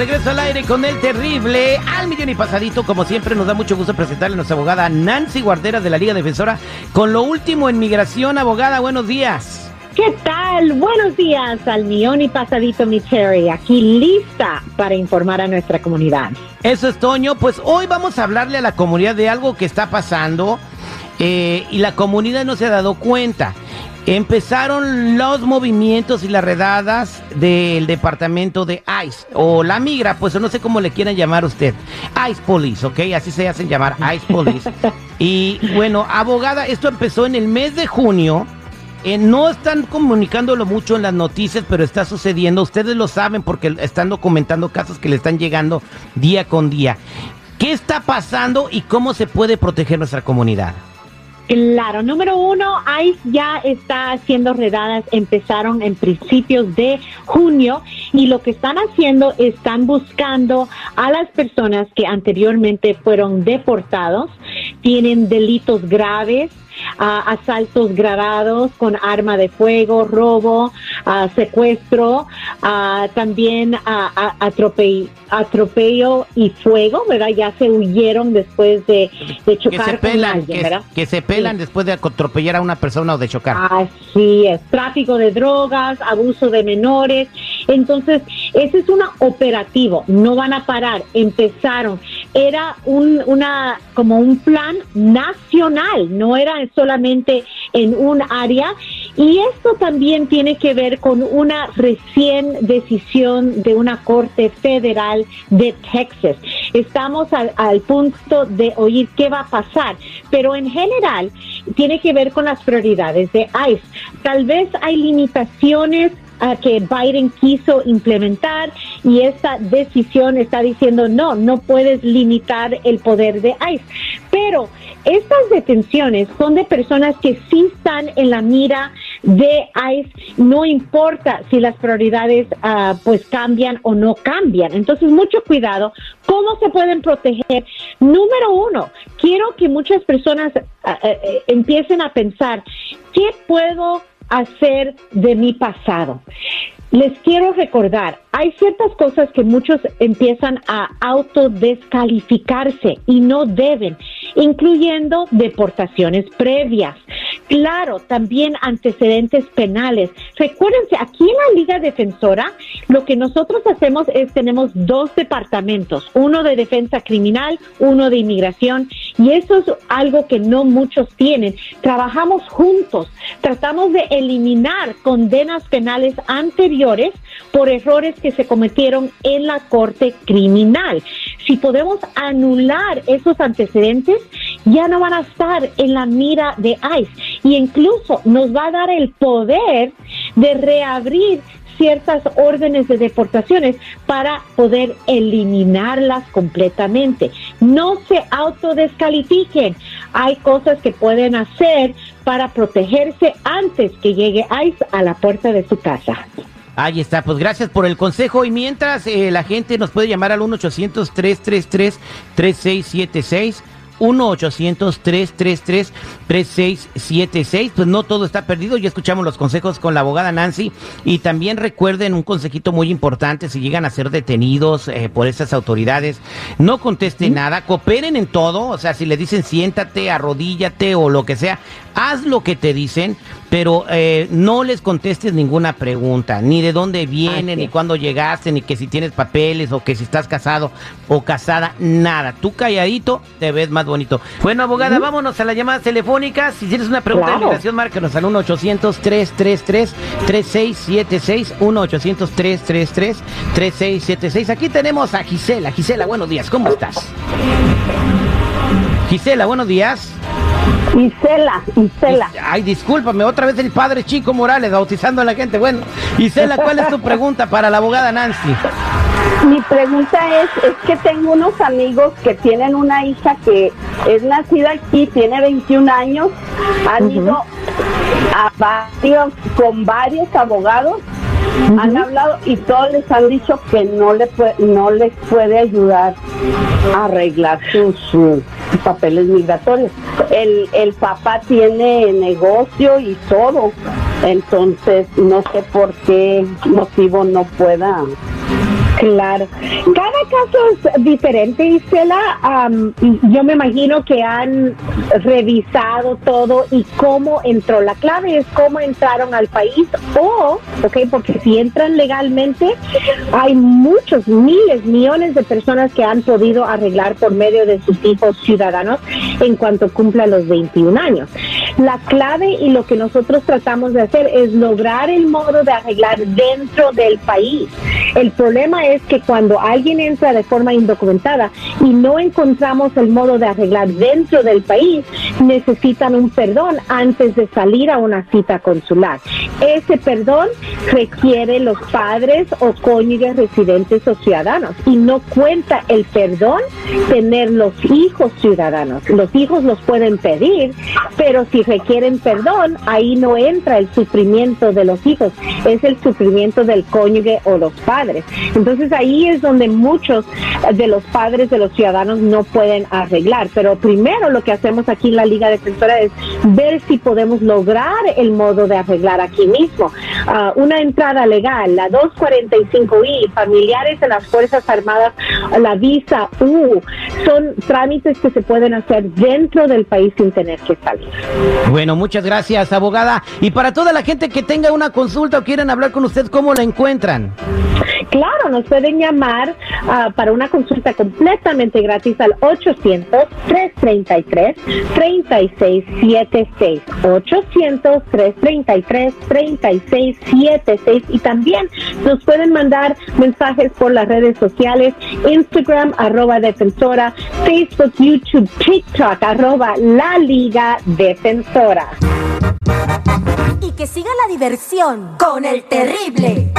regreso al aire con el terrible al millón y pasadito. Como siempre, nos da mucho gusto presentarle a nuestra abogada Nancy Guardera de la Liga Defensora con lo último en migración. Abogada, buenos días. ¿Qué tal? Buenos días al millón y pasadito, mi Terry. Aquí lista para informar a nuestra comunidad. Eso es Toño. Pues hoy vamos a hablarle a la comunidad de algo que está pasando eh, y la comunidad no se ha dado cuenta. Empezaron los movimientos y las redadas del departamento de ICE o la migra, pues no sé cómo le quieran llamar usted. ICE Police, ¿ok? Así se hacen llamar ICE Police. y bueno, abogada, esto empezó en el mes de junio. Eh, no están comunicándolo mucho en las noticias, pero está sucediendo. Ustedes lo saben porque están documentando casos que le están llegando día con día. ¿Qué está pasando y cómo se puede proteger nuestra comunidad? Claro, número uno, ICE ya está haciendo redadas, empezaron en principios de junio y lo que están haciendo, están buscando a las personas que anteriormente fueron deportados, tienen delitos graves, asaltos grabados con arma de fuego, robo, secuestro, también atropello y fuego, ¿verdad? Ya se huyeron después de, chocar que se pelan, Que, se pelan después de atropellar a una persona o de chocar. Así es, tráfico de drogas, abuso de menores. Entonces, ese es un operativo, no van a parar, empezaron. Era un, una, como un plan nacional, no era solamente en un área. Y esto también tiene que ver con una recién decisión de una corte federal de Texas. Estamos al, punto de oír qué va a pasar, pero en general tiene que ver con las prioridades de ICE. Tal vez hay limitaciones que Biden quiso implementar y esta decisión está diciendo no, no puedes limitar el poder de ICE. Pero estas detenciones son de personas que sí están en la mira de ICE, no importa si las prioridades ah, pues cambian o no cambian. Entonces, mucho cuidado. ¿Cómo se pueden proteger? Número uno, quiero que muchas personas eh, empiecen a pensar, ¿qué puedo hacer de mi pasado? Les quiero recordar, hay ciertas cosas que muchos empiezan a autodescalificarse y no deben, incluyendo deportaciones previas. Claro, también antecedentes penales. Recuérdense, aquí en la Liga Defensora, lo que nosotros hacemos es tenemos dos departamentos, uno de defensa criminal, uno de inmigración, y eso es algo que no muchos tienen. Trabajamos juntos, tratamos de eliminar condenas penales anteriores por errores que se cometieron en la corte criminal. Si podemos anular esos antecedentes, ya no van a estar en la mira de ICE y incluso nos va a dar el poder de reabrir ciertas órdenes de deportaciones para poder eliminarlas completamente. No se autodescalifiquen. Hay cosas que pueden hacer para protegerse antes que llegue ICE a la puerta de su casa. Ahí está, pues gracias por el consejo. Y mientras eh, la gente nos puede llamar al 1-800-333-3676. 1-800-333-3676. Pues no todo está perdido. Ya escuchamos los consejos con la abogada Nancy. Y también recuerden un consejito muy importante: si llegan a ser detenidos eh, por esas autoridades, no contesten nada, cooperen en todo. O sea, si le dicen siéntate, arrodíllate o lo que sea, haz lo que te dicen, pero eh, no les contestes ninguna pregunta, ni de dónde viene, ni cuándo llegaste, ni que si tienes papeles o que si estás casado o casada, nada. Tú calladito te ves más bonito. Bueno, abogada, vámonos a las llamadas telefónicas. Si tienes una pregunta de migración, márcanos al 1-800-333-3676. 1-800-333-3676. Aquí tenemos a Gisela. Gisela, buenos días. ¿Cómo estás? Gisela, buenos días. Isela, Isela. Ay, discúlpame, otra vez el padre Chico Morales bautizando a la gente. Bueno, Isela, ¿cuál es tu pregunta para la abogada Nancy? Mi pregunta es, es que tengo unos amigos que tienen una hija que es nacida aquí, tiene 21 años, han ido a varios, con varios abogados, han hablado y todos les han dicho que no, le no les puede ayudar a arreglar sus papeles migratorios. El, el papá tiene negocio y todo, entonces no sé por qué motivo no pueda Claro. Cada caso es diferente, Isela. Am, yo me imagino que han revisado todo y cómo entró. La clave es cómo entraron al país o, ok, porque si entran legalmente, hay muchos, miles, millones de personas que han podido arreglar por medio de sus hijos ciudadanos en cuanto cumplan los 21 años. La clave y lo que nosotros tratamos de hacer es lograr el modo de arreglar dentro del país. El problema es que cuando alguien entra de forma indocumentada y no encontramos el modo de arreglar dentro del país, necesitan un perdón antes de salir a una cita consular. Ese perdón requiere los padres o cónyuges residentes o ciudadanos y no cuenta el perdón tener los hijos ciudadanos. Los hijos los pueden pedir, pero si requieren perdón, ahí no entra el sufrimiento de los hijos, es el sufrimiento del cónyuge o los padres. Entonces ahí es donde muchos de los padres de los ciudadanos no pueden arreglar. Pero primero lo que hacemos aquí en la Liga Defensora es ver si podemos lograr el modo de arreglar aquí mismo. Ah, una entrada legal, la 245I, familiares de las Fuerzas Armadas, la visa U, son trámites que se pueden hacer dentro del país sin tener que salir. Bueno, muchas gracias, abogada. Y para toda la gente que tenga una consulta o quieran hablar con usted, ¿cómo la encuentran? Claro, nos pueden llamar ah, para una consulta completamente gratis al 800-333-3676. 800-333-3676. Y también nos pueden mandar mensajes por las redes sociales, Instagram, arroba Facebook, YouTube, TikTok, arroba la Liga Defensora. Y que siga la diversión con el terrible.